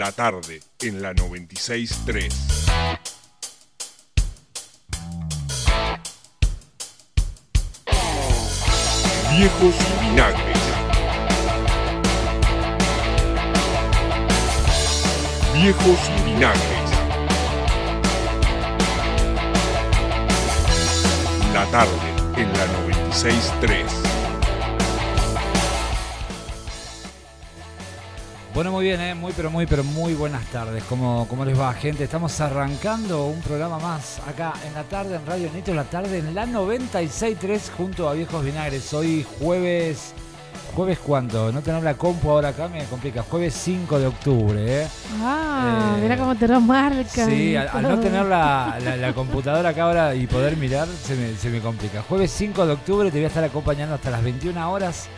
La tarde en la 963. Viejos vinagres. Viejos vinagres. La tarde en la 963. Bueno, muy bien, ¿eh? muy pero muy pero muy buenas tardes. ¿Cómo, ¿Cómo les va, gente? Estamos arrancando un programa más acá en la tarde en Radio Nito, en la tarde en la 96.3 junto a Viejos Vinagres. Hoy jueves, ¿jueves cuánto? No tener la compu ahora acá me complica. Jueves 5 de octubre, ¿eh? Ah, Eh, mira cómo te lo marcan. Sí, al, al no tener la, la- la computadora acá ahora y poder mirar, se me, se me complica. Jueves 5 de octubre te voy a estar acompañando hasta las 21 horas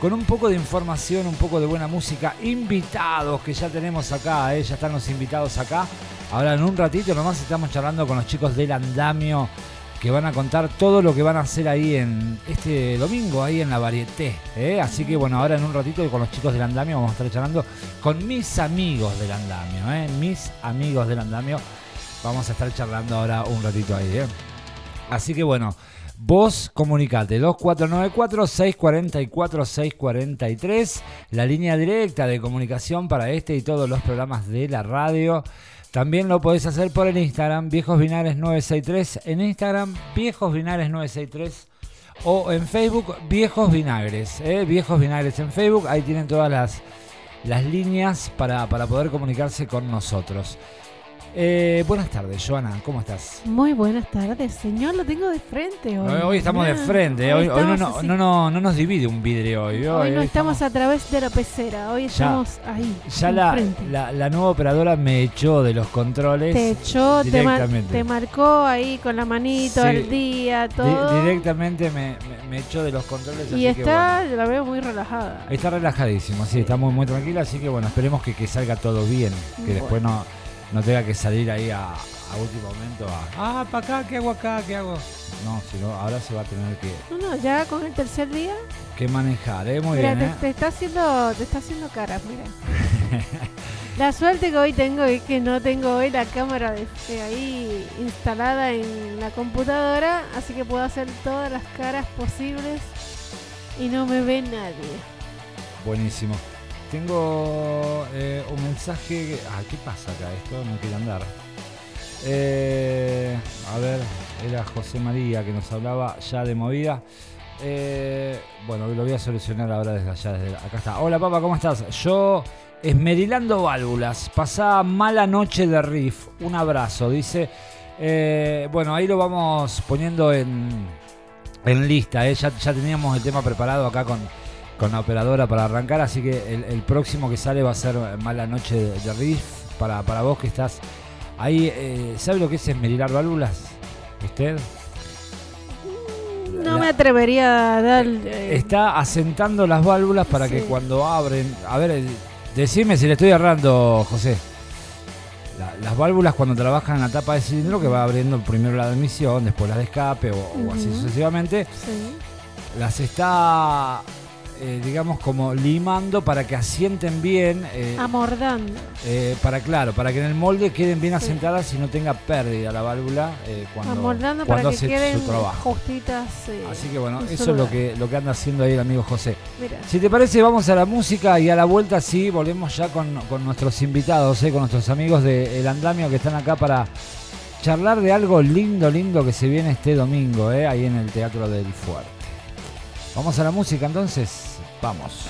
con un poco de información, un poco de buena música. Invitados que ya tenemos acá, ¿eh? ya están los invitados acá. Ahora en un ratito nomás estamos charlando con los chicos del Andamio que van a contar todo lo que van a hacer ahí en este domingo, ahí en la Varieté. ¿eh? Así que bueno, ahora en un ratito con los chicos del Andamio vamos a estar charlando con mis amigos del Andamio, ¿eh? mis amigos del Andamio. Vamos a estar charlando ahora un ratito ahí. ¿eh? Así que bueno, vos comunicate 2494-644-643, la línea directa de comunicación para este y todos los programas de la radio. También lo podés hacer por el Instagram, Viejos Vinagres 963, en Instagram, Viejos Vinagres 963 o en Facebook, Viejos Vinagres, ¿eh? Viejos Vinagres en Facebook, ahí tienen todas las, las líneas para, para poder comunicarse con nosotros. Eh, buenas tardes, Joana, ¿cómo estás? Muy buenas tardes, señor. Lo tengo de frente hoy. Hoy, hoy estamos de Mirá, frente, hoy, hoy no, nos divide un vidrio hoy. Hoy no estamos a través de la pecera, hoy estamos ahí. Ya la, enfrente. la, la nueva operadora me echó de los controles. te echó, te, mar- directamente. te marcó ahí con la manito Sí. al día, Di- todo. directamente me, me- me echó de los controles. y así que está, bueno. la veo muy relajada. Está relajadísimo, sí, está muy, muy tranquila, así que bueno, esperemos que, que salga todo bien, que Bueno. después no, no tenga que salir ahí a, a último momento a, ah, para acá, ¿qué hago acá? ¿Qué hago? No, sino ahora se va a tener que, No, no, ya con el tercer día. que manejar, ¿eh? Muy mira, bien, te, ¿eh? te está haciendo, te está haciendo caras, mira. la suerte que hoy tengo es que no tengo hoy la cámara de, de ahí instalada en la computadora, así que puedo hacer todas las caras posibles y no me ve nadie. Buenísimo. Tengo eh, un mensaje. Ah, ¿qué pasa acá? Esto no quiere andar. Eh, a ver, era José María que nos hablaba ya de movida. Eh, bueno, lo voy a solucionar ahora desde allá. Desde acá está. Hola, papá, ¿cómo estás? Yo, esmerilando válvulas. Pasá mala noche de riff. Un abrazo, dice. Bueno, ahí lo vamos poniendo en, en lista. Ya, ya teníamos el tema preparado acá con, con la operadora para arrancar, así que el, el próximo que sale va a ser Mala Noche de, de Riff para, para vos que estás ahí. Eh, ¿Sabe lo que es esmerilar válvulas? ¿Usted? No La- me atrevería a dar... eh, Está asentando las válvulas para que cuando abren. A ver, decime si le estoy errando, José. La- las válvulas cuando trabajan en la tapa de cilindro que va abriendo primero la de admisión, después la de escape o, o así sucesivamente. sí. las está, eh, digamos, como limando para que asienten bien, eh, Amordando. eh, para claro, para que en el molde queden bien Sí. asentadas y no tenga pérdida la válvula cuando, Amordando cuando para que hace queden su trabajo. justitas. Así que bueno, eso es lo que, lo que anda haciendo ahí el amigo José. Mira. Si te parece, vamos a la música y a la vuelta sí, volvemos ya con, con nuestros invitados, eh, con nuestros amigos de El Andamio que están acá para charlar de algo lindo, lindo que se viene este domingo, eh, ahí en el Teatro del Fuerte. Vamos a la música entonces, vamos.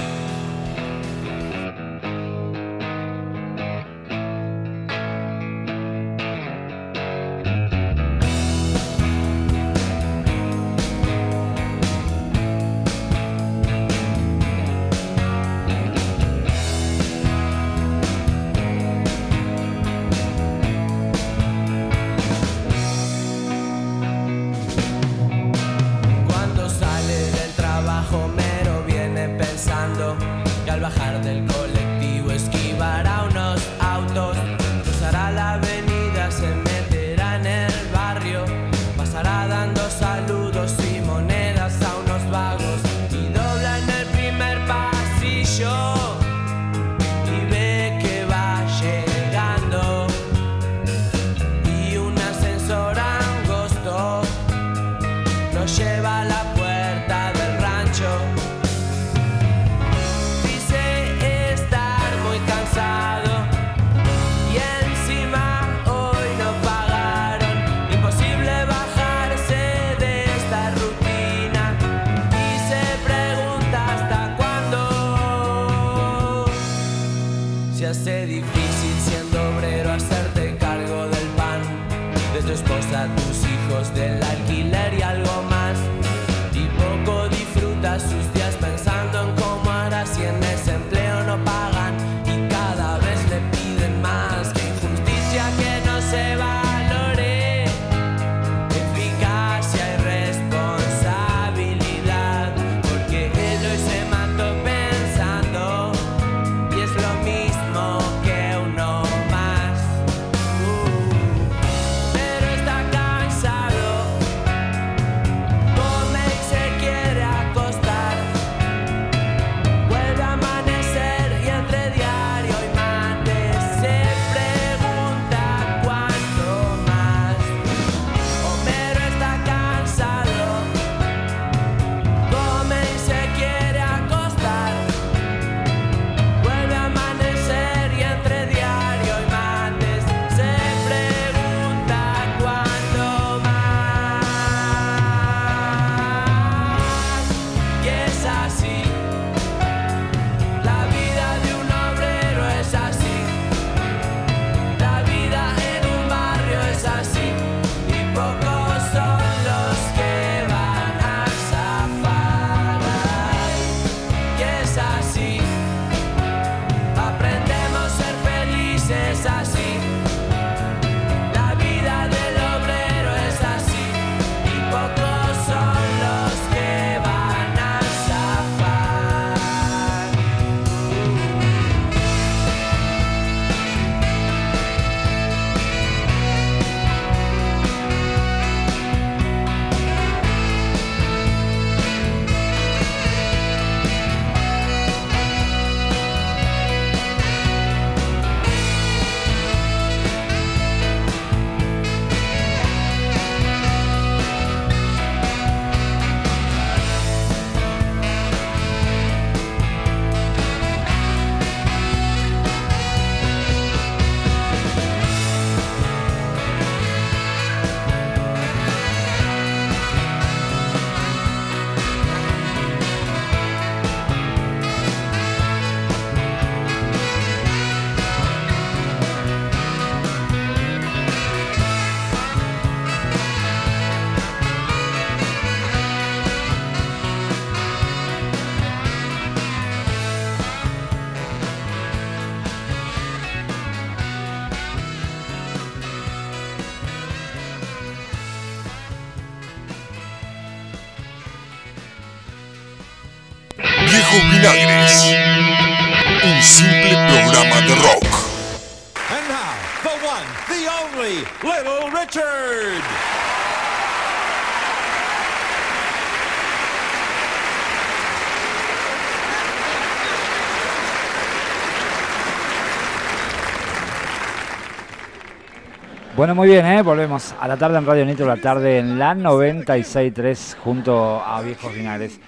Bueno, muy bien, ¿eh? volvemos a la tarde en Radio Nitro, la tarde en la 96.3 junto a Viejos Vinagres.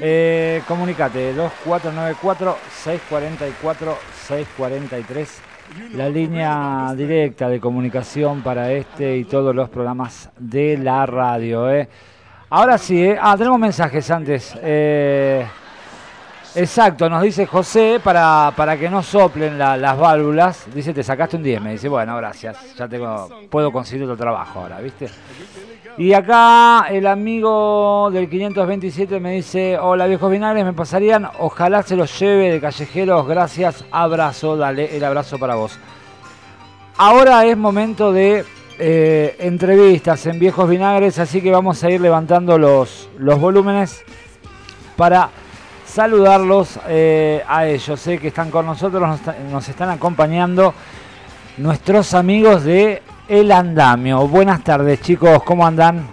Eh, comunicate, 2494-644-643, la línea directa de comunicación para este y todos los programas de la radio. ¿eh? Ahora sí, ¿eh? ah, tenemos mensajes antes. Eh, Exacto, nos dice José para, para que no soplen la- las válvulas. Dice, te sacaste un 10. Me dice, bueno, gracias. Ya tengo, puedo conseguir otro trabajo ahora, ¿viste? Y acá el amigo del 527 me dice, hola viejos vinagres, me pasarían, ojalá se los lleve de callejeros, gracias, abrazo, dale el abrazo para vos. Ahora es momento de eh, entrevistas en viejos vinagres, así que vamos a ir levantando los, los volúmenes para saludarlos eh, a ellos, sé que están con nosotros, nos, nos están acompañando nuestros amigos de El Andamio. Buenas tardes chicos, ¿cómo andan?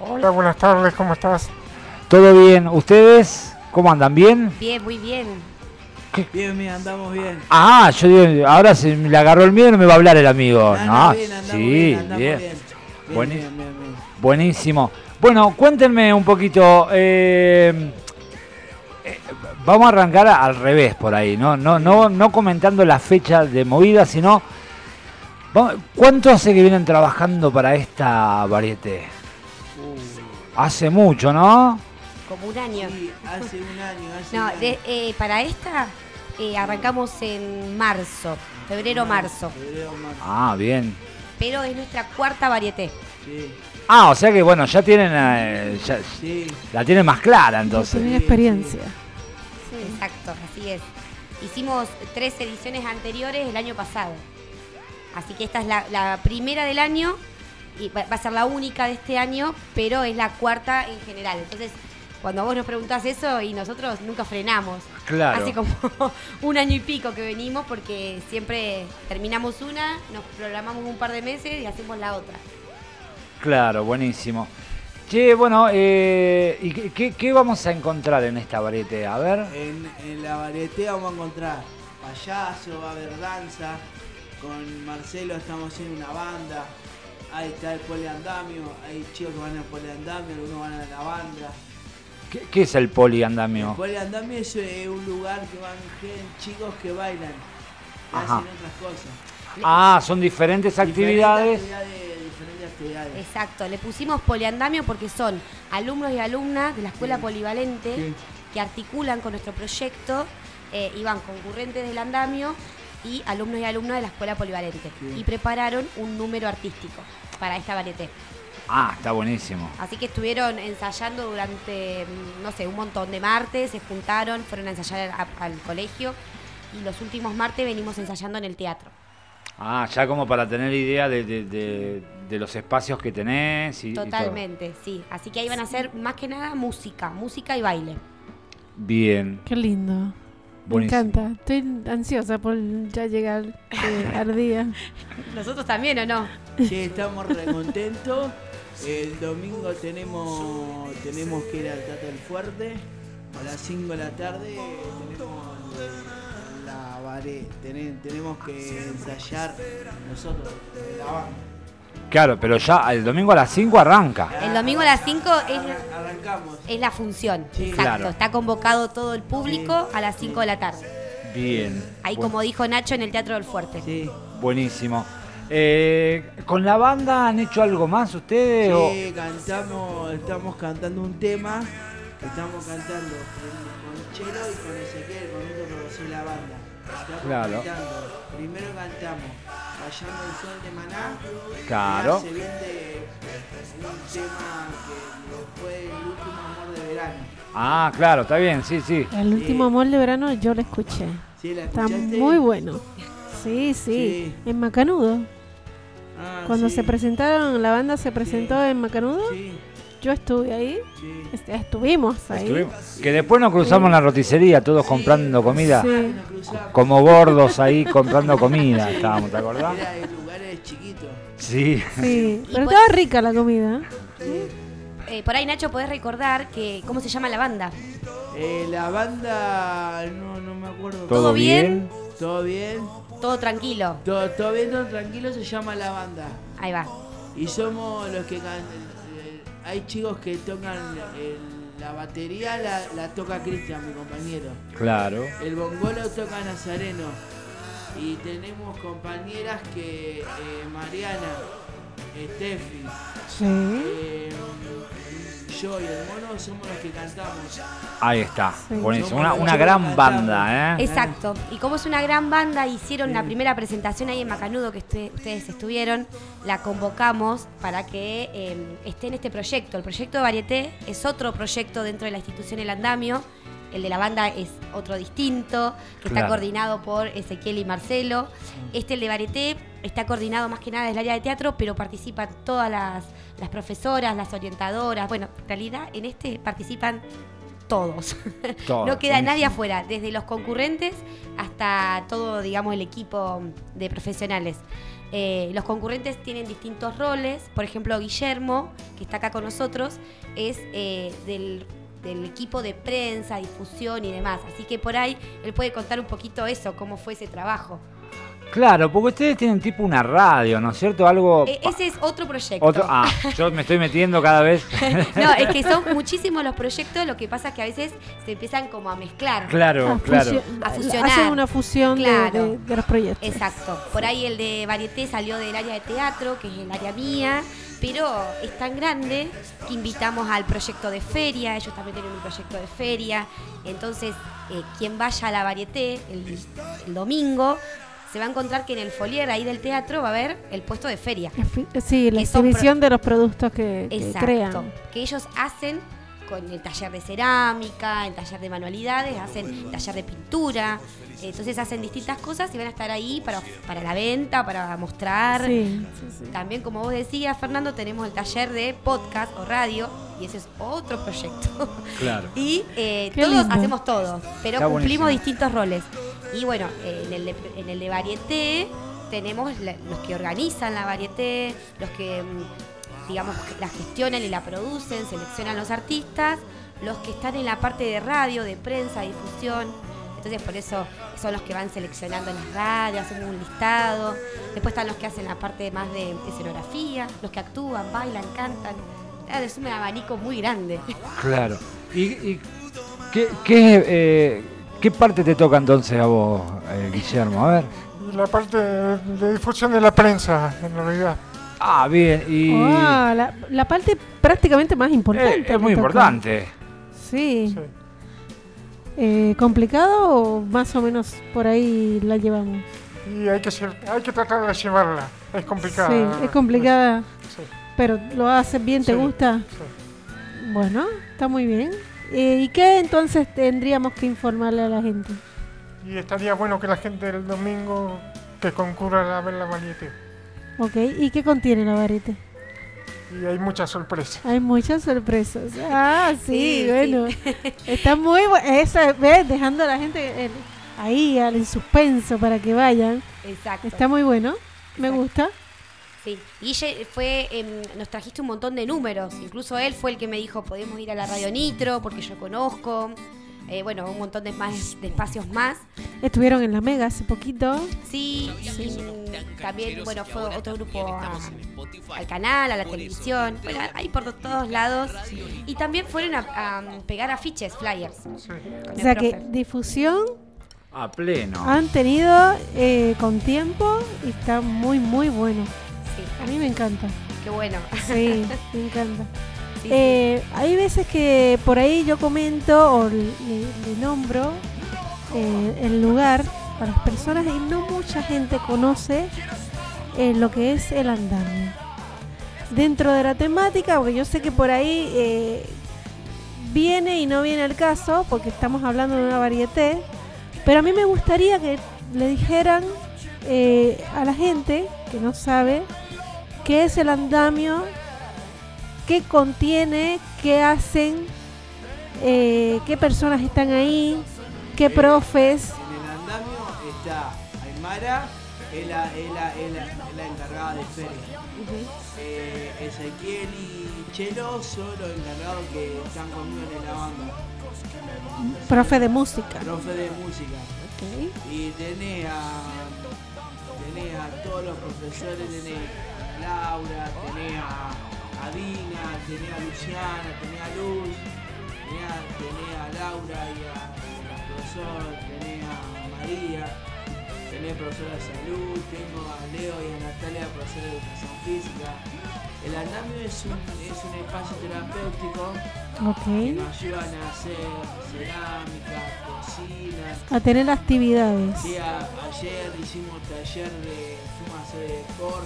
Hola, buenas tardes, ¿cómo estás? ¿Todo bien? ¿Ustedes? ¿Cómo andan? ¿Bien? Bien, muy bien. Bien, bien, andamos bien. Ah, yo digo, ahora se le agarró el miedo y no me va a hablar el amigo. No, bien, andamos sí, bien, andamos bien. bien. Bien, Bueni- bien, bien, bien. Buenísimo. Bueno, cuéntenme un poquito. eh, eh, vamos a arrancar al revés por ahí, ¿no? No, no, no comentando la fecha de movida, sino. ¿Cuánto hace que vienen trabajando para esta varieté? Hace mucho, ¿no? Como un año. Sí, hace un año, hace No, un año. de- eh, para esta eh, arrancamos en marzo. febrero-marzo. Febrero, marzo. Ah, bien. Pero es nuestra cuarta varieté. Sí, Ah, o sea que bueno, ya tienen eh, ya- sí. la tienen más clara entonces. Tener experiencia. Exacto, así es. Hicimos tres ediciones anteriores el año pasado. Así que esta es la, la primera del año y va, va a ser la única de este año, pero es la cuarta en general. Entonces, cuando vos nos preguntás eso y nosotros nunca frenamos. Claro. Hace como un año y pico que venimos porque siempre terminamos una, nos programamos un par de meses y hacemos la otra. Claro, buenísimo. Che, bueno, eh, ¿y qué- vamos a encontrar en esta varieté? A ver. En, en la varieté vamos a encontrar payaso, va a haber danza. Con Marcelo estamos haciendo una banda. Ahí está el poliandamio. Hay chicos que van al poliandamio, algunos van a la banda. ¿Qué, qué es el poliandamio? El poliandamio es eh, un lugar que van chicos que bailan, que Ajá. hacen otras cosas. Ah, son diferentes actividades. Diferentes actividades. diferentes actividades. Exacto, le pusimos poliandamio porque son alumnos y alumnas de la escuela polivalente Sí. que articulan con nuestro proyecto eh, y van concurrentes del andamio y alumnos y alumnas de la escuela polivalente. Sí. Y prepararon un número artístico para esta varieté. Ah, está buenísimo. Así que estuvieron ensayando durante, mm, no sé, un montón de martes, se juntaron, fueron a ensayar a- al colegio y los últimos martes venimos ensayando en el teatro. Ah, ya como para tener idea de, de- de- de los espacios que tenés y, y todo. Totalmente, sí. Así que ahí van a hacer más que nada música, música y baile. Bien. Qué lindo. Me Buenísimo. encanta. Estoy ansiosa por ya llegar eh, al día. ¿Nosotros también o no? Sí, estamos re contentos. El domingo tenemos tenemos que ir al Teatro del Fuerte. A las 5 de la tarde tenemos la tene- tenemos que ensayar nosotros, la banda. Claro, pero ya el domingo a las 5 arranca. El domingo a las 5 es, Arran- Arrancamos. es la función. Sí. Exacto. Claro. Está convocado todo el público a las 5 de la tarde. Bien. Ahí, como dijo Nacho, en el Teatro del Fuerte. Sí, Buenísimo. Eh, ¿Con la banda han hecho algo más ustedes? o- sí, cantamos, estamos cantando un tema. Estamos cantando con, Chelo y con Ezequiel, con otro de la banda. Claro. Primero cantamos Fallando el Sol de Maná. Claro. Se viene un tema que fue el último amor de verano. Ah, claro, está bien, sí, sí. El último amor de verano yo lo escuché. ¿Sí, la Está muy bueno. Sí, sí. Sí. En Macanudo. Ah, Cuando sí, se presentaron, la banda se presentó en Macanudo. Sí, Yo estuve ahí. sí. Est- Estuvimos ahí. Estuvimos- Que después nos cruzamos en la roticería, todos comprando comida. Sí. Como gordos ahí comprando comida, estábamos, ¿te acordás? Era en lugares chiquitos. Sí. Sí, pero pues- estaba rica la comida. Eh, por ahí, Nacho, podés recordar que cómo se llama la banda. Eh, la banda, no, no me acuerdo. ¿Todo, ¿Todo bien? ¿Todo bien? Todo tranquilo. Todo, todo bien, todo tranquilo, se llama la banda. Ahí va. Y somos los que can- eh, hay chicos que tocan el- la batería, la, la toca Cristian, mi compañero. Claro. El bongolo toca Nazareno. Y tenemos compañeras que eh, Mariana, Steffi, Sí. eh, yo y el mono somos los que cantamos. Ahí está. Sí. Buenísimo. Una, una gran banda, ¿eh? Exacto. Y como es una gran banda, hicieron la primera presentación ahí en Macanudo que usted- ustedes estuvieron. La convocamos para que eh, esté en este proyecto. El proyecto de Varieté es otro proyecto dentro de la institución El Andamio. El de la banda es otro distinto, que está coordinado por Ezequiel y Marcelo. Este, el de Varieté, está coordinado más que nada desde el área de teatro, pero participan todas las, las profesoras, las orientadoras. Bueno, en realidad en este participan todos. Todos, no queda nadie afuera, desde los concurrentes hasta todo, digamos, el equipo de profesionales. Eh, los concurrentes tienen distintos roles, por ejemplo, Guillermo, que está acá con nosotros, es eh, del, del equipo de prensa, difusión y demás. Así que por ahí él puede contar un poquito eso, cómo fue ese trabajo. Claro, porque ustedes tienen tipo una radio, ¿no es cierto? Algo. Eh, ese es otro proyecto. Otro, ah, yo me estoy metiendo cada vez. no, es que son muchísimos los proyectos, lo que pasa es que a veces se empiezan como a mezclar. claro, A claro. A fusionar. Hacen una fusión de- Claro. de, de los proyectos. Exacto. Por ahí el de Varieté salió del área de teatro, que es el área mía, pero es tan grande que invitamos al proyecto de feria, ellos también tienen un proyecto de feria. Entonces, eh, quien vaya a la Varieté el, el domingo se va a encontrar que en el folier ahí del teatro va a haber el puesto de feria. Sí, la exhibición de los productos que, que Exacto. crean. Que ellos hacen con el taller de cerámica, el taller de manualidades, hacen taller de pintura. Entonces hacen distintas cosas y van a estar ahí para, para la venta, para mostrar. Sí, sí, sí. También, como vos decías, Fernando, tenemos el taller de podcast o radio y ese es otro proyecto. Claro. Y eh, todos lindo. hacemos todos, pero Está cumplimos buenísimo. distintos roles. Y bueno, en el de, en tenemos los que organizan la varieté, los que, mm, digamos, la gestionan y la producen, seleccionan los artistas, los que están en la parte de radio, de prensa, difusión. Entonces por eso son los que van seleccionando en las radios, hacen un listado. Después están los que hacen la parte más de escenografía, los que actúan, bailan, cantan. Es un abanico muy grande. Claro. ¿Y, y qué, qué, eh, qué parte te toca entonces a vos, eh, Guillermo? A ver. La parte de, de difusión de la prensa, en realidad. Ah, bien. Y Ah, la, la parte prácticamente más importante. eh, es muy importante. Sí. Sí. Eh, ¿Complicado o más o menos por ahí la llevamos? Y hay que, ser- hay que tratar de llevarla. Es complicada. Sí, es complicada, Sí, pero lo haces bien, ¿te Sí. gusta? sí. Bueno, está muy bien. Eh, ¿Y qué entonces tendríamos que informarle a la gente? Y estaría bueno que la gente el domingo que concurra a ver la variete. Ok, ¿y qué contiene la varete? Y hay muchas sorpresas. Hay muchas sorpresas. Ah, sí, Sí, bueno. Está muy bueno. Eso, ¿ves? Dejando a la gente en- ahí al en suspenso para que vayan. Exacto. Está muy bueno. Me Exacto. gusta. Sí, Guille fue, em, nos trajiste un montón de números. Incluso él fue el que me dijo, podemos ir a la Radio Nitro, porque yo conozco. Eh, bueno, un montón de, más, de espacios más. Estuvieron en la Mega hace poquito. Sí, también, bueno, fue otro grupo a- al canal, a la televisión. Bueno, ahí por todos lados. Y también fueron a, a pegar afiches, flyers. O sea que profe. difusión A pleno. han tenido eh, con tiempo y está muy, muy bueno. A mí me encanta. qué bueno. Sí, me encanta. Sí, sí. Eh, hay veces que por ahí yo comento o le, le nombro eh, el lugar a las personas y no mucha gente conoce eh, lo que es el andamio. Dentro de la temática, porque yo sé que por ahí viene y no viene el caso, porque estamos hablando de una varieté, pero a mí me gustaría que le dijeran eh, a la gente que no sabe qué es el andamio, qué contiene, qué hacen, eh, qué personas están ahí, qué profes. En el andamio está Aymara, es la, encargada de feria. Eh, Ezequiel y Chelo son los encargados que están conmigo en la banda. Profe de música. Profe de música. Ok. Y tenés a, tenés a todos los profesores, tenés Laura, tenés a, a Dina, tenés a Luciana, tenés a Luz, tenés a, a Laura y a, al profesor, tenés a María, tenés profesora de salud, tengo a Leo y a Natalia, profesora de educación física. El andamio es un, es un espacio terapéutico que nos ayudan a hacer cerámica, cocina, A tener actividades. Sí, a- ayer hicimos taller de, fuimos a hacer todo.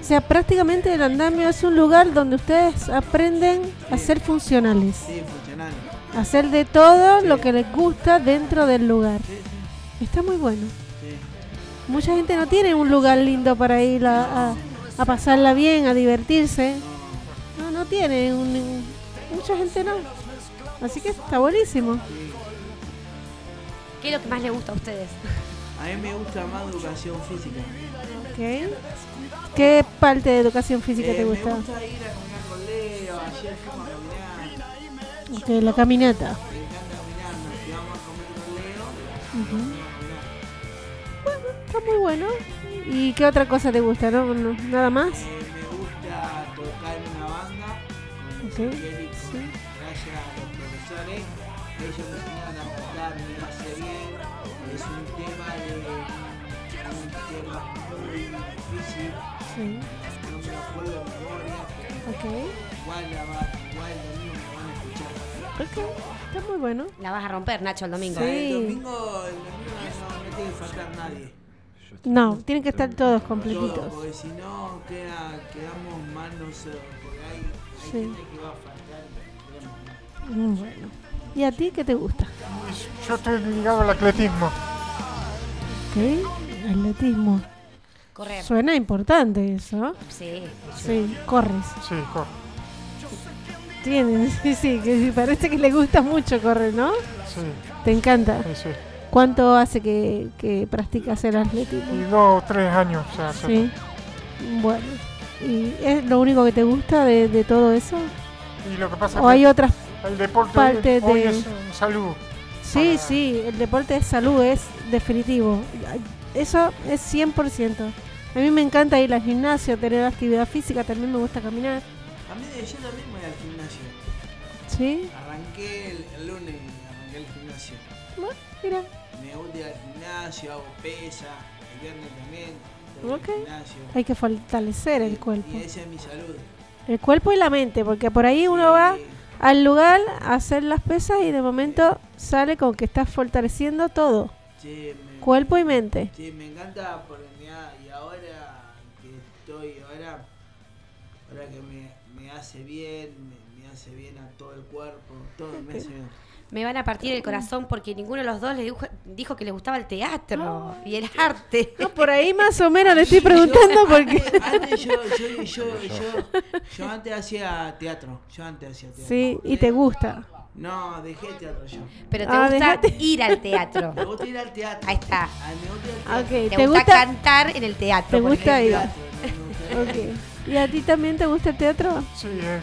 O sea, prácticamente el andamio es un lugar donde ustedes aprenden a ser funcionales. Sí, funcional. A hacer de todo lo que les gusta dentro del lugar. Sí, sí, Está muy bueno. sí. Mucha gente no tiene un lugar lindo para ir a, a- a pasarla bien, a divertirse. No, tiene. un- mucha gente no. Así que está buenísimo. ¿Qué es lo que más le gusta a ustedes? A mí me gusta más educación física. Ok. ¿Qué parte de educación física Eh, te Me gusta? gusta ir a caminar con Leo, ayer fuimos a caminar, Ok, la caminata. me encanta caminar, nos quedamos a comer con Leo. Ujú. fuimos a caminar. Está muy bueno. ¿Y qué otra cosa te gusta? ¿No? No- ¿Nada más? Sí. Raya, los profesores. Ellos me enseñaron a cantar, me hace bien. Es un tema de un tema muy difícil. Sí. No me lo acuerdo de memoria, pero Ok. igual, la va, igual el domingo me van a escuchar. Ok. Está muy bueno. La vas a romper, Nacho, el domingo. Sí. El domingo, el domingo no, no tiene que faltar nadie. No, tienen que estar todos Todos, completitos. porque si no queda, quedamos mal nosotros. Sí. y. Mm, Bueno. ¿Y a ti qué te gusta? Yo estoy ligado al atletismo. ¿Qué? Atletismo. Correr. Suena importante eso. Sí. Sí, corres. Sí, corro. Tienen, sí, sí, que parece que le gusta mucho correr, ¿no? Sí, Te encanta. sí, sí. ¿Cuánto hace que, que practicas el Y atletismo? dos o tres años ya hace. Sí. Bueno. ¿Y es lo único que te gusta de, de todo eso? Y lo que pasa ¿O es hay otras? el deporte parte hoy de- es salud. Sí, para- sí, el deporte de salud es definitivo. Eso es 100%. A mí me encanta ir al gimnasio, tener actividad física, también me gusta caminar. A mí yo también voy al gimnasio. ¿Sí? Arranqué el, el lunes, arranqué el gimnasio. Bueno, mira. Me gusta ir al gimnasio, hago pesa, el viernes también. Voy al Ok. gimnasio. Hay que fortalecer el cuerpo. Y esa es mi salud. El cuerpo y la mente, porque por ahí uno va al lugar a hacer las pesas y de momento sale con que estás fortaleciendo todo, Sí, me, cuerpo y mente. sí, me encanta porque y ahora que estoy, ahora, ahora que me, me hace bien, me, me hace bien a todo el cuerpo, todo me hace bien. Me van a partir el corazón porque ninguno de los dos le dijo, dijo que le gustaba el teatro y el arte. No, por ahí más o menos le estoy preguntando porque... Antes, antes yo, yo, yo, yo, yo antes hacía teatro, yo antes hacía teatro. Sí, y te gusta. No, dejé el teatro yo. Pero te Ah, gusta dejate. ir al teatro. Me gusta ir al teatro. Ahí está. Ay, me gusta ir al Ok, teatro. Te, ¿te gusta, gusta? cantar en el teatro. ¿Te gusta ir? Me gusta ir al Ok. ¿Y a ti también te gusta el teatro? Sí, eh,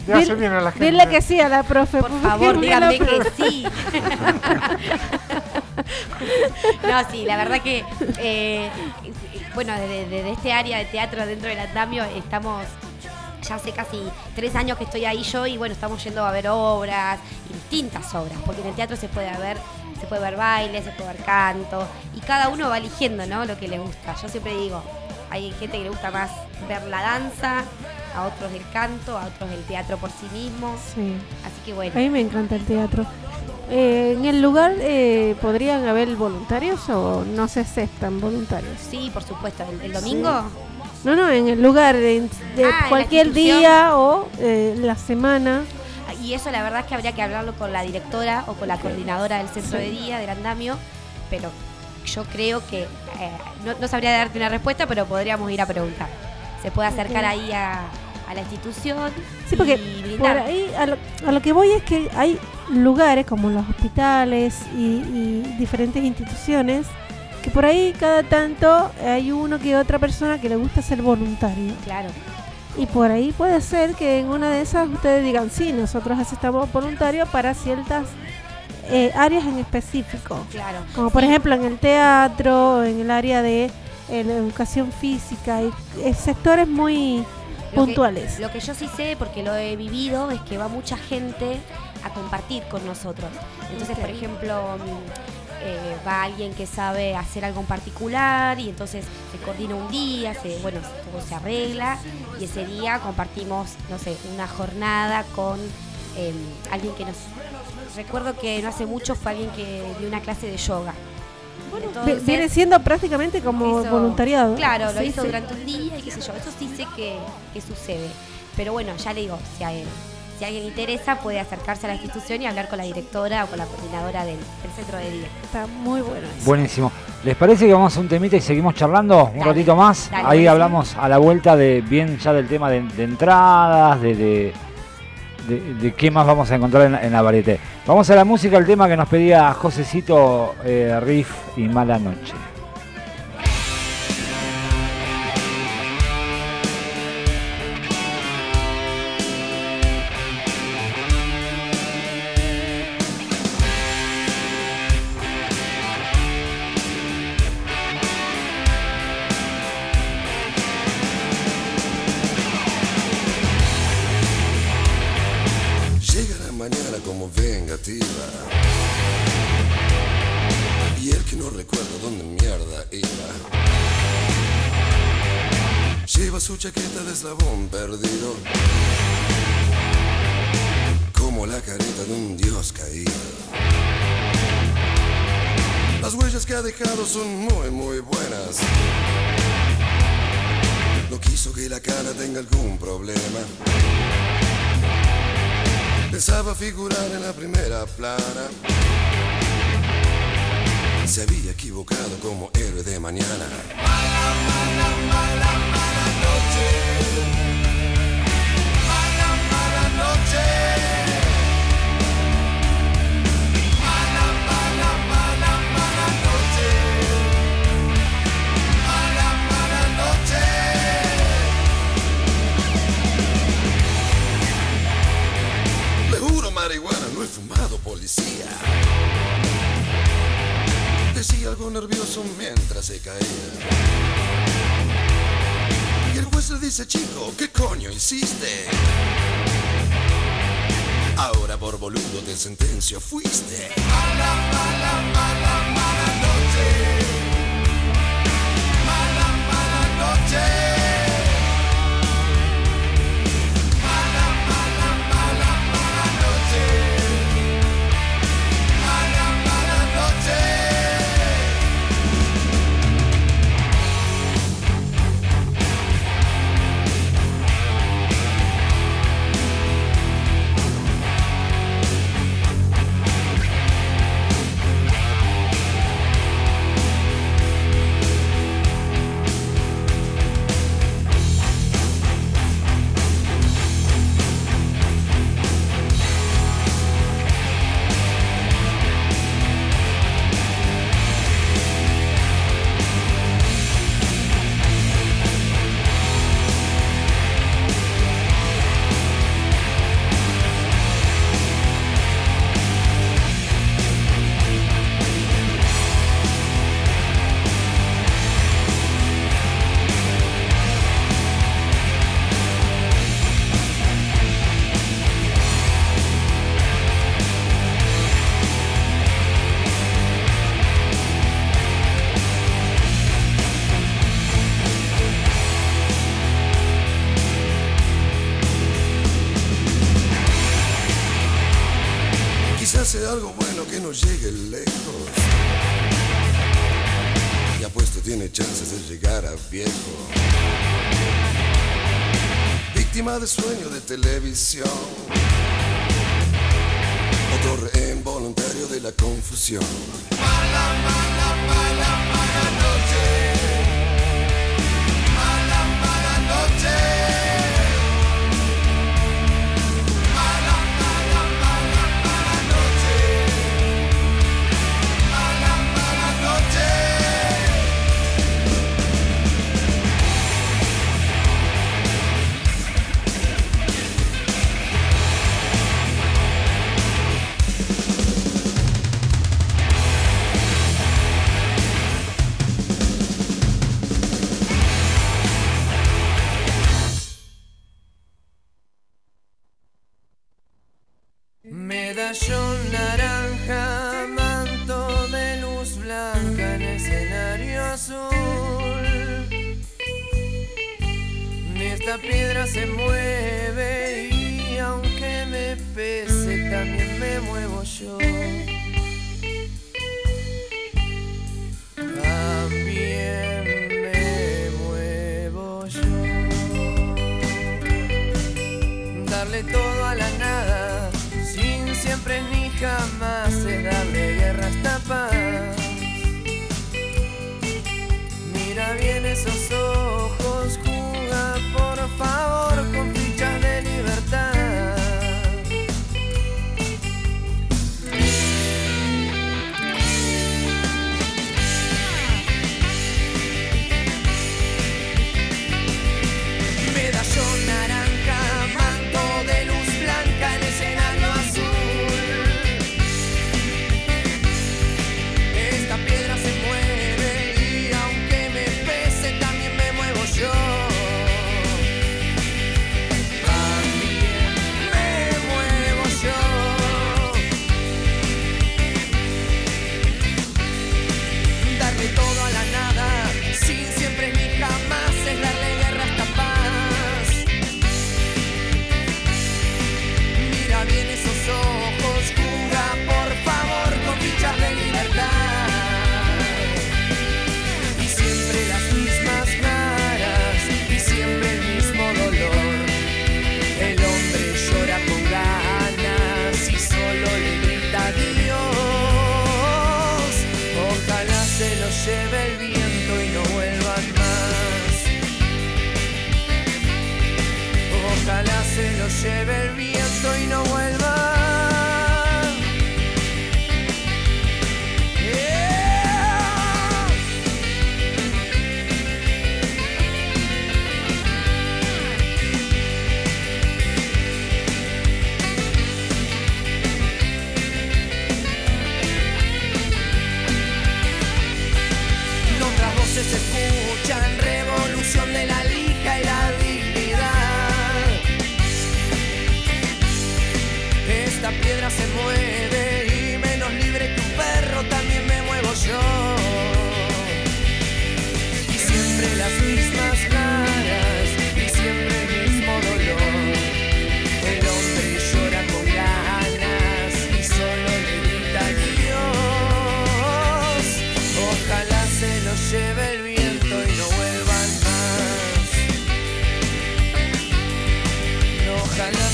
eh, le hace Dile- bien a la gente. Dile que sí a la profe. Por favor, díganme que sí. no, sí, la verdad que, eh, bueno, desde de, este área de teatro dentro del andamio estamos, ya hace casi tres años que estoy ahí yo y bueno, estamos yendo a ver obras distintas obras, porque en el teatro se puede ver, se puede ver baile, se puede ver canto y cada uno va eligiendo, ¿no? Lo que le gusta. Yo siempre digo, hay gente que le gusta más ver la danza, a otros el canto, a otros el teatro por sí mismo. Sí, Así que bueno. a mí me encanta el teatro. Eh, ¿En el lugar eh, podrían haber voluntarios o no se aceptan voluntarios? Sí, por supuesto. ¿El, el domingo? No, no, en el lugar de, de Ah, cualquier día o eh, la semana. Y eso la verdad es que habría que hablarlo con la directora o con la coordinadora del centro de día, del andamio, pero yo creo que, eh, no, no sabría darte una respuesta, pero podríamos ir a preguntar. Se puede acercar ahí a, a la institución Sí, porque y por ahí a lo, a lo que voy es que hay lugares como los hospitales y, y diferentes instituciones que por ahí cada tanto hay uno que otra persona que le gusta ser voluntario. Claro, Y por ahí puede ser que en una de esas ustedes digan, sí, nosotros aceptamos voluntarios para ciertas eh, áreas en específico. claro. Como por Sí, ejemplo en el teatro, en el área de eh, la educación física, y eh, sectores muy lo que- puntuales. Lo que yo sí sé, porque lo he vivido, es que va mucha gente a compartir con nosotros. Entonces, por ejemplo, mm, eh, va alguien que sabe hacer algo en particular y entonces se coordina un día, se, bueno, todo se arregla y ese día compartimos, no sé, una jornada con eh, alguien que nos... Recuerdo que no hace mucho fue alguien que dio una clase de yoga. Entonces, Viene siendo prácticamente como hizo- voluntariado. Claro, lo Sí, hizo sí. durante un día y qué sé yo. Eso sí sé que, que sucede. Pero bueno, ya le digo, si a, si a alguien le interesa, puede acercarse a la institución y hablar con la directora o con la coordinadora del, del centro de día. Está muy bueno. eso. Buenísimo. ¿Les parece que vamos a un temita y seguimos charlando un Dale, ratito más? dale, Ahí buenísimo. hablamos a la vuelta de bien ya del tema de, de entradas, de, de, de- de qué más vamos a encontrar en, la- en la varieté. Vamos a la música, el tema que nos pedía Josecito eh, Riff y Mala Noche. Son muy, muy buenas. No quiso que la cara tenga algún problema. Pensaba figurar en la primera plana. Se había equivocado como héroe de mañana. Mala, mala, mala, mala noche. Marihuana, no he fumado policía. Decía algo nervioso mientras se caía. Y el juez le dice, chico, ¿qué coño hiciste? Ahora por boludo de sentencia fuiste. Mala, mala, mala, mala noche. Mala, mala noche. Torre involuntario de la confusión.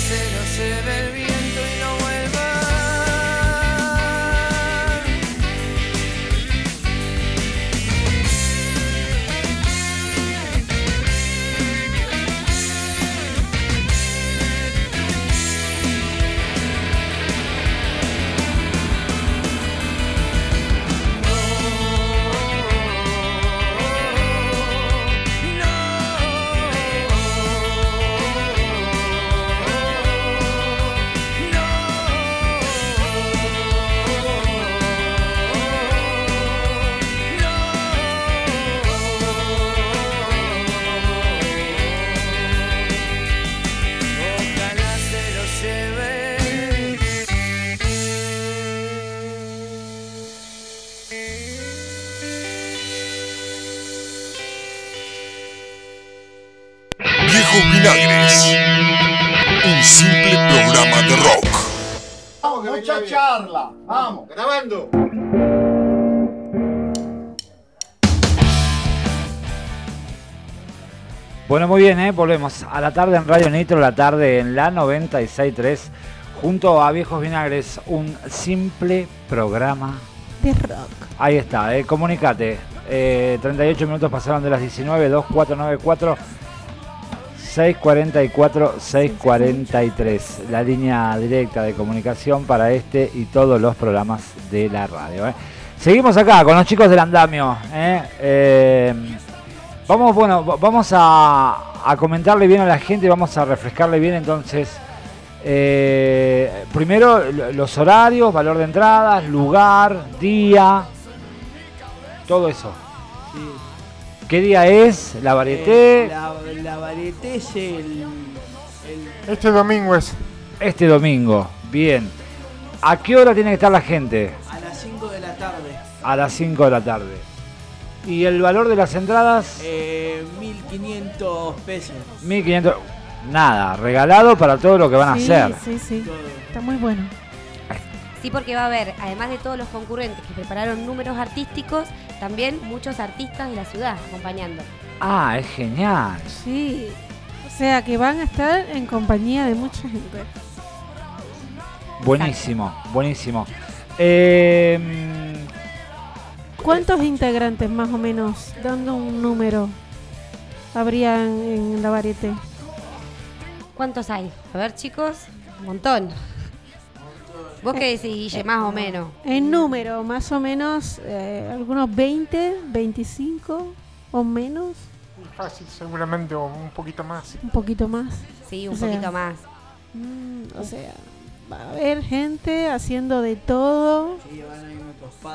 Se lo lleve el viento Bueno, muy bien, ¿eh? volvemos a la tarde en Radio Nitro, la tarde en la 96.3, junto a Viejos Vinagres, un simple programa. De rock. Ahí está, ¿eh? comunicate. Eh, 38 minutos pasaron de las 19, 2494 644 643. La línea directa de comunicación para este y todos los programas de la radio. ¿eh? Seguimos acá con los chicos del andamio. ¿eh? Eh, vamos, bueno, vamos a, a comentarle bien a la gente, vamos a refrescarle bien entonces. eh, primero lo- los horarios, valor de entradas, lugar, día, todo eso. Sí. ¿Qué día es? ¿La varieté? Eh, la, la varieté es el, el- Este domingo es. Este domingo. Bien. ¿A qué hora tiene que estar la gente? a las 5 de la tarde. A las 5 de la tarde. ¿Y el valor de las entradas? Eh, 1500 pesos. 1500. Nada, regalado para todo lo que van a sí, hacer. Sí, sí. Todo. Está muy bueno. Sí, porque va a haber, además de todos los concurrentes que prepararon números artísticos, también muchos artistas de la ciudad acompañando. Ah, es genial. Sí. O sea que van a estar en compañía de mucha gente. Buenísimo, buenísimo. Eh, ¿Cuántos integrantes más o menos, dando un número, habrían en la varieté? ¿Cuántos hay? A ver, chicos, un montón. ¿Vos qué decís, Guille, más o menos? En número, más o menos, eh, algunos 20, 25 o menos, Fácil, seguramente, o un poquito más. un poquito más. Sí, un O sea, poquito más. Mm, o sea, va a haber gente haciendo de todo. Sí, van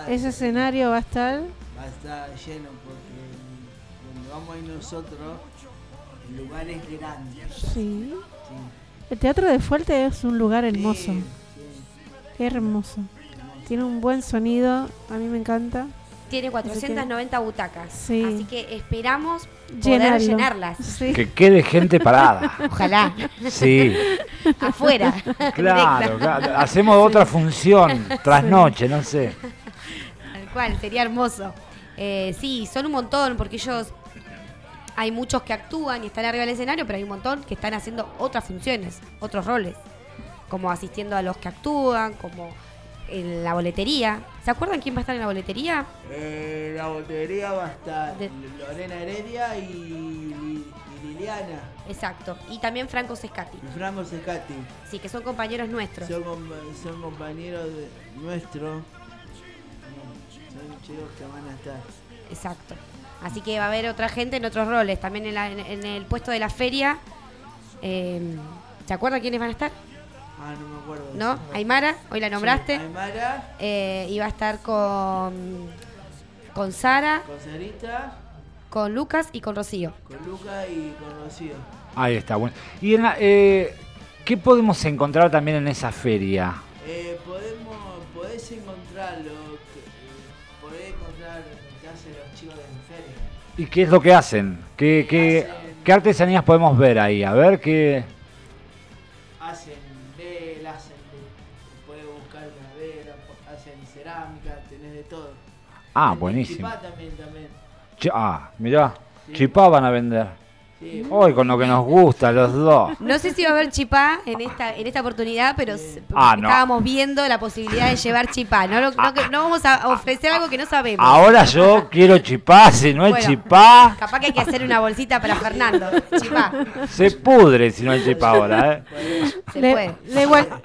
Ese escenario va a estar. Va a estar lleno porque donde vamos a ir nosotros, el lugar es grande. Sí. Sí. El Teatro de Fuerte es un lugar hermoso. Sí, sí. Hermoso. Tiene un buen sonido, a mí me encanta. Tiene 490 butacas. Sí. Así que esperamos poder Llenarlo. llenarlas. Sí. que quede gente parada. Ojalá. Sí, Afuera. claro, claro. Hacemos otra función, trasnoche, no sé. Cual, sería hermoso. Eh, sí, son un montón, porque ellos. Hay muchos que actúan y están arriba del escenario, pero hay un montón que están haciendo otras funciones, otros roles. Como asistiendo a los que actúan, como en la boletería. ¿Se acuerdan quién va a estar en la boletería? Eh, la botería va a estar De- Lorena Heredia y, y Liliana. Exacto. Y también Franco Sescati. Y Franco Secati. Sí, que son compañeros nuestros. Son, com- son compañeros nuestros. Chicos que van a estar. Exacto. Así que va a haber otra gente en otros roles. También en, la- en- en el puesto de la feria. eh, ¿Se acuerdan quiénes van a estar? Ah, no me acuerdo. ¿No? eso. Aymara, hoy la nombraste. Sí, Aymara, Eh, iba a estar con, con Sara con Sarita Con Lucas y con Rocío. Con Luca y con Rocío. Ahí está, bueno. ¿Y en la- eh, qué podemos encontrar también en esa feria? Eh, podemos, podés encontrarlo, ¿Y qué es lo que hacen? ¿Qué, qué, qué artesanías podemos ver ahí? A ver qué... Hacen velas, hacen de- podés buscar madera, po- hacen cerámica, tenés de todo. Ah, buenísimo. chipá también, también. Ah, mirá, chipá van a vender. Hoy con lo que nos gusta los dos. No sé si va a haber chipá en esta, en esta oportunidad, pero Ah, no. estábamos viendo la posibilidad de llevar chipá. No, lo- no, vamos a ofrecer algo que no sabemos. Ahora yo quiero chipá, si no hay Bueno, chipá, Capaz que hay que hacer una bolsita para Fernando. Chipá. se pudre si no hay chipá ahora, ¿eh? Se Le, puede.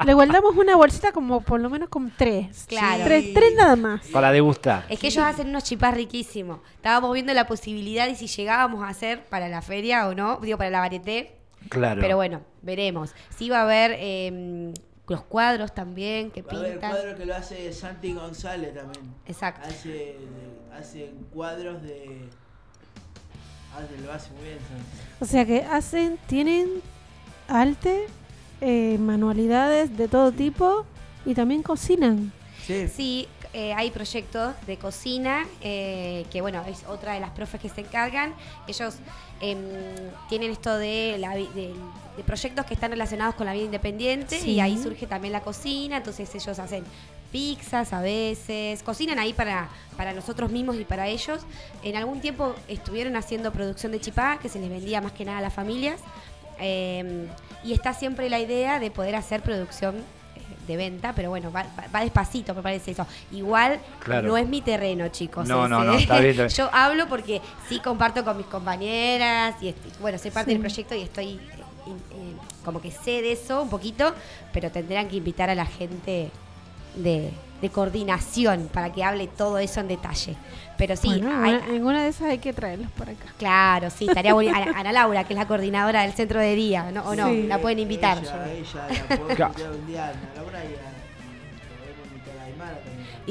le guardamos una bolsita como por lo menos con tres. Claro. Tres, tres nada más. Para degustar. Es que ellos hacen unos chipás riquísimos. Estábamos viendo la posibilidad de si llegábamos a hacer para la feria o no, digo, para la varieté. Claro. Pero bueno, veremos. Sí va a haber eh, los cuadros también que Va a haber pintan. cuadro que lo hace Santi González también. Exacto. Hace, hace cuadros de... Hace, lo hace muy bien Santi. O sea que hacen, tienen arte, eh, manualidades de todo tipo y también cocinan. Sí. Sí, eh, hay proyectos de cocina, eh, que bueno, es otra de las profes que se encargan. Ellos em, tienen esto de, la de- de proyectos que están relacionados con la vida independiente Sí. y ahí surge también la cocina, entonces ellos hacen pizzas a veces, cocinan ahí para, para nosotros mismos y para ellos. En algún tiempo estuvieron haciendo producción de chipá, que se les vendía más que nada a las familias. em, y está siempre la idea de poder hacer producción de venta, pero bueno, va, va- va despacito, me parece eso. Igual Claro. no es mi terreno, chicos. No, no, ese. no, está bien, está bien. Yo hablo porque sí comparto con mis compañeras y estoy- bueno, soy parte Sí. del proyecto y estoy eh, eh, como que sé de eso un poquito, pero tendrán que invitar a la gente de, de coordinación para que hable todo eso en detalle. Pero sí, Bueno, hay- en una- en una de esas hay que traerlos para acá. claro, sí, estaría bonito. Ana, Ana Laura, que es la coordinadora del centro de día, ¿no? ¿O no? Sí. La pueden invitar. Ella, ella la puede Claro. invitar un día a Ana Laura y a-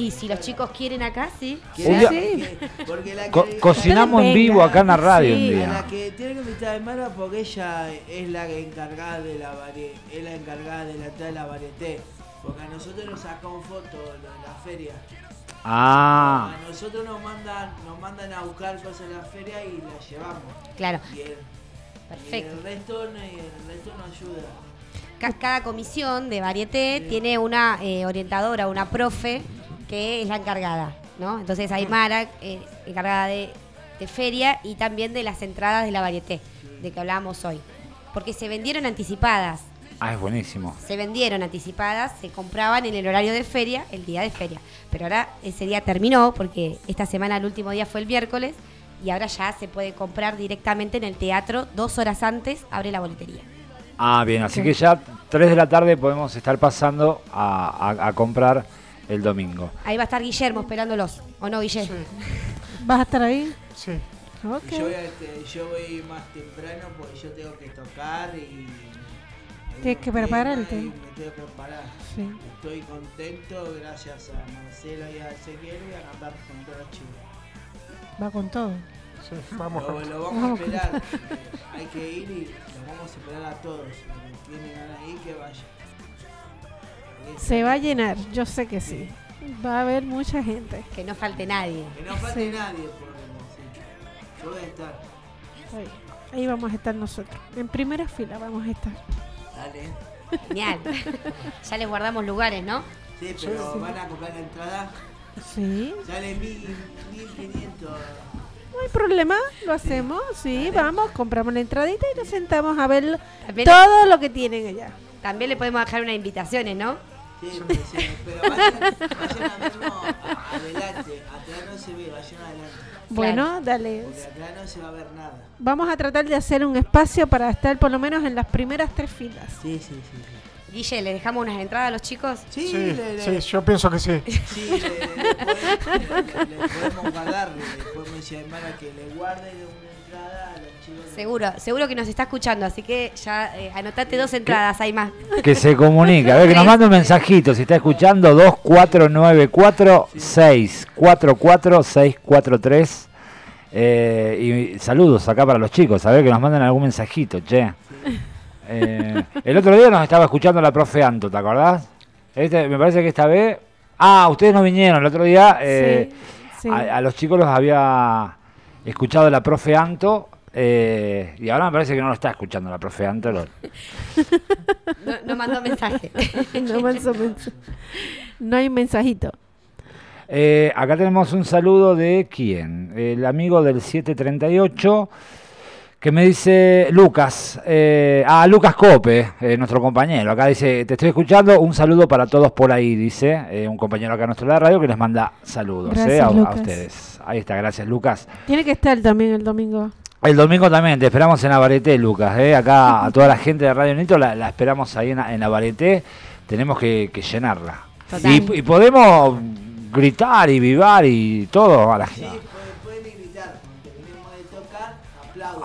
a si los chicos quieren acá, sí. Día- Porque- Porque la Co- que, cocinamos en vivo acá en la radio Sí. un a día. la que tiene que invitar a Aymara porque ella es la encargada de la es la encargada de la de la varieté. Porque a nosotros nos sacamos fotos de la feria. Ah, A nosotros nos mandan, nos mandan a buscar cosas en la feria y las llevamos. Claro, Y el, y perfecto. el resto, no- y el resto nos ayuda. Ca- Cada comisión de varieté tiene una eh, orientadora, una profe, que es la encargada, ¿no? Entonces hay Mara, eh, encargada de, de feria y también de las entradas de la varieté, de que hablábamos hoy. Porque se vendieron anticipadas, ah, es buenísimo. se vendieron anticipadas, se compraban en el horario de feria, el día de feria. Pero ahora ese día terminó, porque esta semana el último día fue el miércoles, y ahora ya se puede comprar directamente en el teatro, dos horas antes abre la boletería. Ah, bien, así que ya 3 de la tarde podemos estar pasando a, a- a comprar el domingo. Ahí va a estar Guillermo esperándolos, ¿o no, Guillermo? ¿Vas a estar ahí? Sí. Ok. Y Yo, voy a, este, yo voy más temprano porque yo tengo que tocar y... Tienes que prepararte. Me tengo que preparar. Sí. Estoy contento gracias a Marcelo y a Ezequiel y a cantar con todos los chicos. Va con todo. Sí, vamos Lo, lo vamos a esperar. porque hay que ir y los vamos a esperar a todos. Que tienen ganas de ir, que. Porque Se va a llenar, yo sé que sí. Va a haber mucha gente. Que no falte nadie. Que no falte Sí. nadie, por. Yo voy a estar. Ahí, ahí vamos a estar nosotros. En primera fila vamos a estar. Dale. Genial. ya les guardamos lugares, ¿no? Sí, pero van a comprar la entrada. Sí. Sale mil, 1500. No hay problema, lo hacemos. Sí, vamos, compramos la entradita y nos sentamos a ver También, todo lo que tienen allá. también le podemos dejar unas invitaciones, ¿no? Sí, sí, sí, pero vayan, vayan a vernos adelante. Atrás no se ve, vayan adelante. Bueno, dale. Porque atrás no se va a ver nada. Vamos a tratar de hacer un espacio para estar por lo menos en las primeras tres filas. Sí, sí, sí. Guille, ¿le dejamos unas entradas a los chicos? Sí, Sí, le, le- sí, yo pienso que sí. sí, le, le podemos, le- le podemos guardar, le podemos decir a Aymara que le guarde una entrada a los chicos. de- Seguro, seguro que nos está escuchando, así que ya eh, anotate dos entradas, hay más. Que se comunique, a ver, que nos mande un mensajito. Si está escuchando, 2494-644-643. Eh, y saludos acá para los chicos, a ver que nos manden algún mensajito, che. Eh, el otro día nos estaba escuchando la profe Anto, ¿te acordás? Este, me parece que esta vez... Ah, ustedes no vinieron, el otro día eh, Sí, sí. a, a los chicos los había escuchado la profe Anto eh, y ahora me parece que no lo está escuchando la profe Anto. lo- No, no mandó mensaje. no, manso mens- no hay mensajito. Eh, acá tenemos un saludo de quién? El amigo del 738 que me dice Lucas, eh, ah, Lucas Cope, eh, nuestro compañero. Acá dice, te estoy escuchando, un saludo para todos por ahí, dice eh, un compañero acá nuestro de la radio que les manda saludos eh, Gracias, a, a Lucas. ustedes. Ahí está, gracias Lucas. Tiene que estar también el domingo. El domingo también, te esperamos en Abareté, Lucas. ¿eh? Acá a toda la gente de Radio Nito la, la esperamos ahí en, en Abareté. Tenemos que, que llenarla. Y, y podemos gritar y vivar y todo a la gente.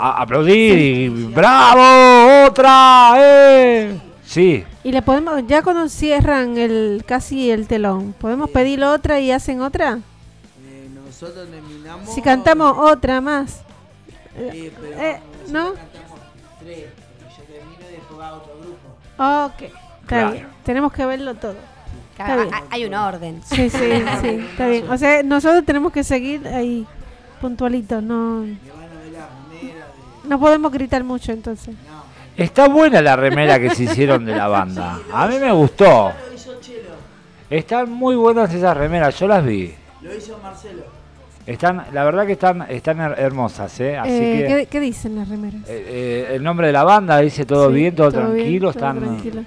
A- aplaudir y ¡Bravo! ¡Otra! ¡Eh! Sí, Y le podemos, ya cuando cierran el casi el telón, ¿podemos pedir otra y hacen otra? Eh, nosotros terminamos. Si cantamos otra más. Sí, pero eh, nosotros ¿no? cantamos tres. porque Yo termino y después va otro grupo. Ok, está Claro. bien. Tenemos que verlo todo. Claro, bien. hay- hay un orden. Sí, sí, sí, está bien. O sea, nosotros tenemos que seguir ahí puntualitos, no, no podemos gritar mucho entonces. No. está buena la remera que se hicieron de la banda. A mí me gustó. Lo hizo Chelo. Están muy buenas esas remeras, yo las vi. Lo hizo Marcelo. Están, la verdad que están, están her- hermosas, ¿eh? Así Eh, que... ¿qué, qué dicen las remeras? Eh, eh, el nombre de la banda dice todo Sí, bien, todo, tranquilo, todo están tranquilo.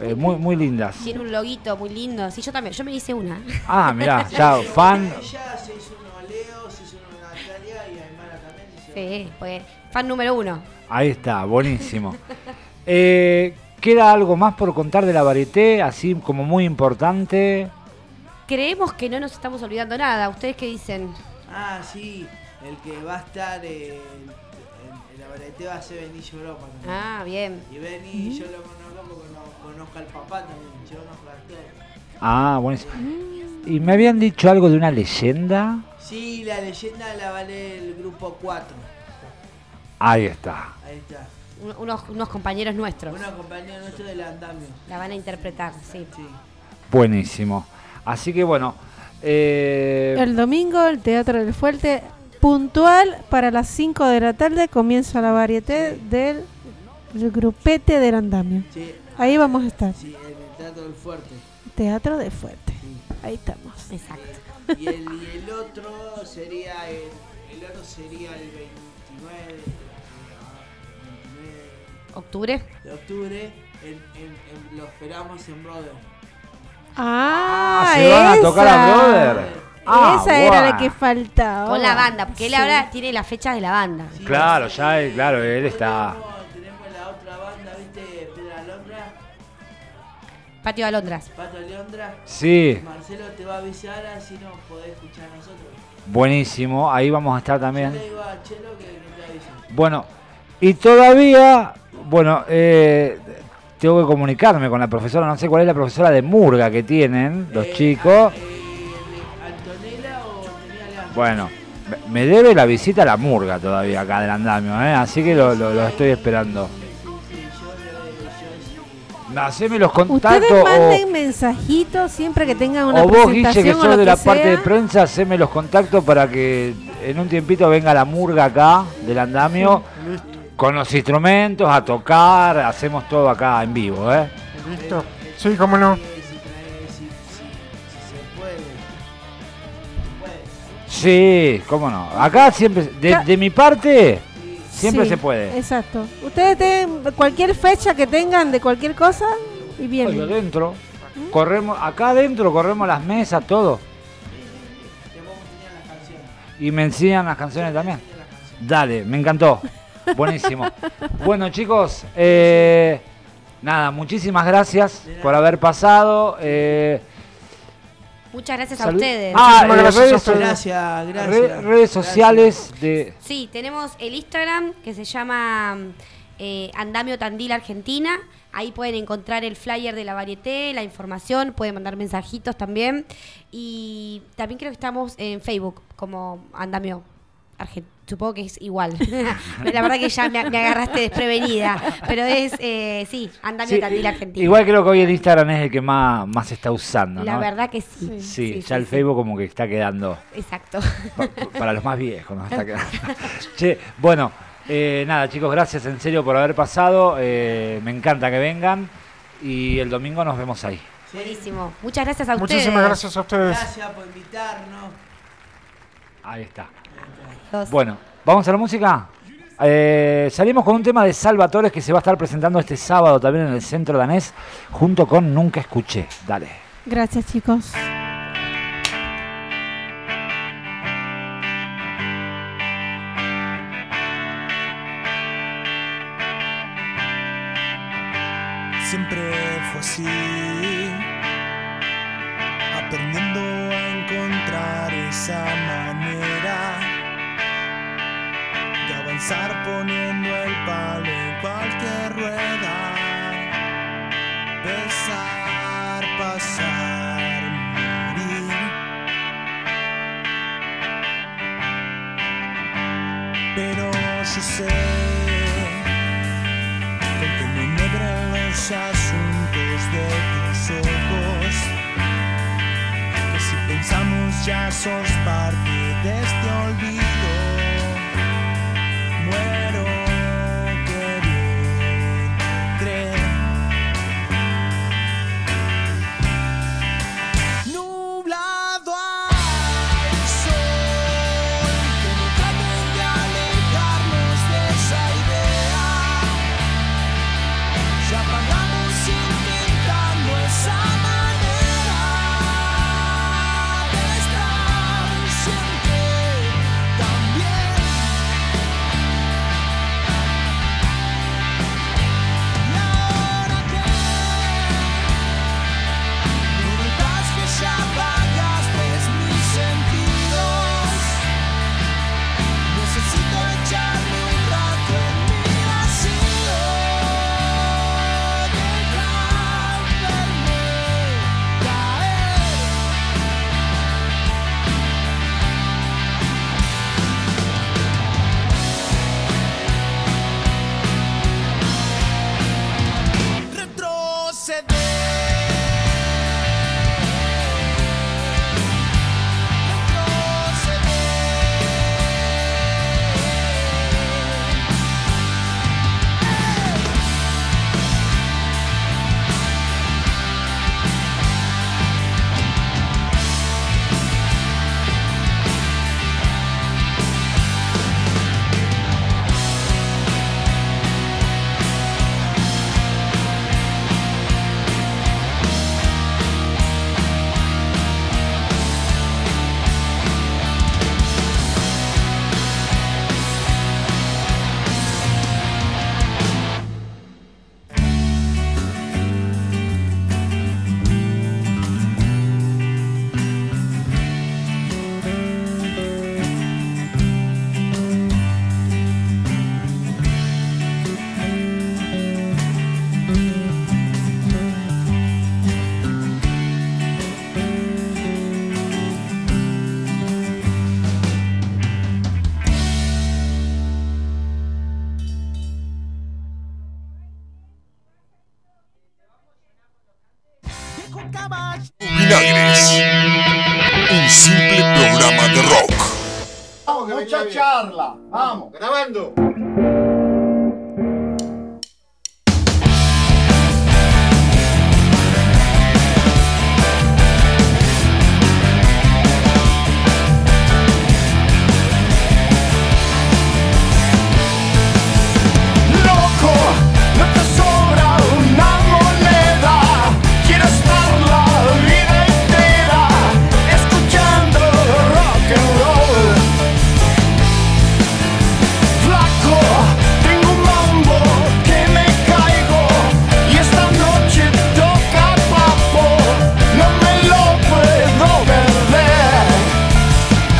eh, muy muy lindas. Tiene un loguito muy lindo. Sí, yo también. Yo me hice una. Ah, mirá, ya fan. Ella se hizo uno a Leo, se hizo uno a Natalia y Aymara también. se hizo- Sí, pues fan número uno. Ahí está, buenísimo. Eh, ¿Queda algo más por contar de la varieté, así como muy importante? Creemos que no nos estamos olvidando nada. ¿Ustedes qué dicen? Ah, sí. El que va a estar en, en, en la varieté va a ser Benicio Europa también. Ah, bien. Y Beni, yo lo conozco porque no, conozco al papá también. Yo conozco a todos. Ah, buenísimo. Y me habían dicho algo de una leyenda. Sí, la leyenda la vale el grupo 4. Ahí está. Ahí está. Un- Unos, unos compañeros nuestros. Una compañera nuestra del andamio. La van a interpretar, sí. Sí. Buenísimo. Así que bueno. eh, El domingo, el Teatro del Fuerte, puntual para las 5 de la tarde, comienza la varieté del, del grupete del andamio. Sí, Ahí vamos a estar. sí, en el Teatro del Fuerte. Teatro de Fuerte. Sí. Ahí estamos. Exacto. Y el, y el otro sería el, el otro sería el 29 de, ¿Octubre? de octubre. En, en- en- lo esperamos en Brother. Ah, ¿se van a esa. tocar a Brother? Ah, esa era la que faltaba. Con la banda, porque él Sí. ahora tiene las fechas de la banda. Sí, Claro, sí. ya, eh, claro, él está. Tenemos, tenemos la otra banda, ¿viste? Pedra Alondra, Patio de Alondras. Pato Alondra. Sí, Marcelo te va a avisar así nos podés escuchar a nosotros. buenísimo. Ahí vamos a estar también. Yo le digo a Chelo que, que te avise. Bueno, y todavía, bueno, eh, tengo que comunicarme con la profesora, no sé cuál es la profesora de Murga que tienen los Eh, chicos. eh, ¿Antonella o? Bueno, me- debe la visita a la Murga todavía acá del andamio, ¿eh? así que lo, lo- lo estoy esperando. Haceme los contactos Ustedes manden o, mensajitos siempre que tengan una o vos, Guille, presentación que o sos de que la parte de prensa, haceme los contactos para que en un tiempito venga la Murga acá del andamio con los instrumentos a tocar, hacemos todo acá en vivo, ¿eh? listo. Sí, cómo no. Sí, cómo no. Acá siempre, de, de mi parte, siempre Sí, se puede. Exacto. Ustedes tienen cualquier fecha que tengan de cualquier cosa y Oye, vienen. adentro, corremos, acá adentro corremos las mesas, todo. Y me enseñan las canciones también. Dale, me encantó. Buenísimo. bueno, chicos, eh, nada, muchísimas gracias por haber pasado. eh, Muchas gracias a ustedes. Ah, eh, gracias a redes, ustedes. Gracias, gracias. re- redes Gracias. sociales de... Sí, tenemos el Instagram que se llama eh, Andamio Tandil Argentina. Ahí pueden encontrar el flyer de la varieté, la información, pueden mandar mensajitos también. Y también creo que estamos en Facebook como Andamio Supongo que es igual. la verdad que ya me, me agarraste desprevenida. Pero es, eh, sí, andamio Sí, Tandil Argentina. Igual creo que hoy el Instagram es el que más, más se está usando, La ¿no? verdad que sí. Sí, Sí, ya sí, el sí. Facebook como que está quedando. Exacto. pa- para los más viejos, ¿no? Está quedando. che, bueno, eh, nada, chicos, gracias en serio por haber pasado. eh, me encanta que vengan. Y el domingo nos vemos ahí. Buenísimo. Muchas gracias a ustedes. Muchísimas gracias a ustedes. Gracias por invitarnos. Ahí está. Bueno, ¿vamos a la música? Eh, salimos con un tema de Salvatores que se va a estar presentando este sábado también en el centro danés, junto con Nunca Escuché. Dale. Gracias, chicos. Yo sé que me negran los asuntos de tus ojos. Que si pensamos ya sos parte de este olvido, charla. Vamos. Grabando.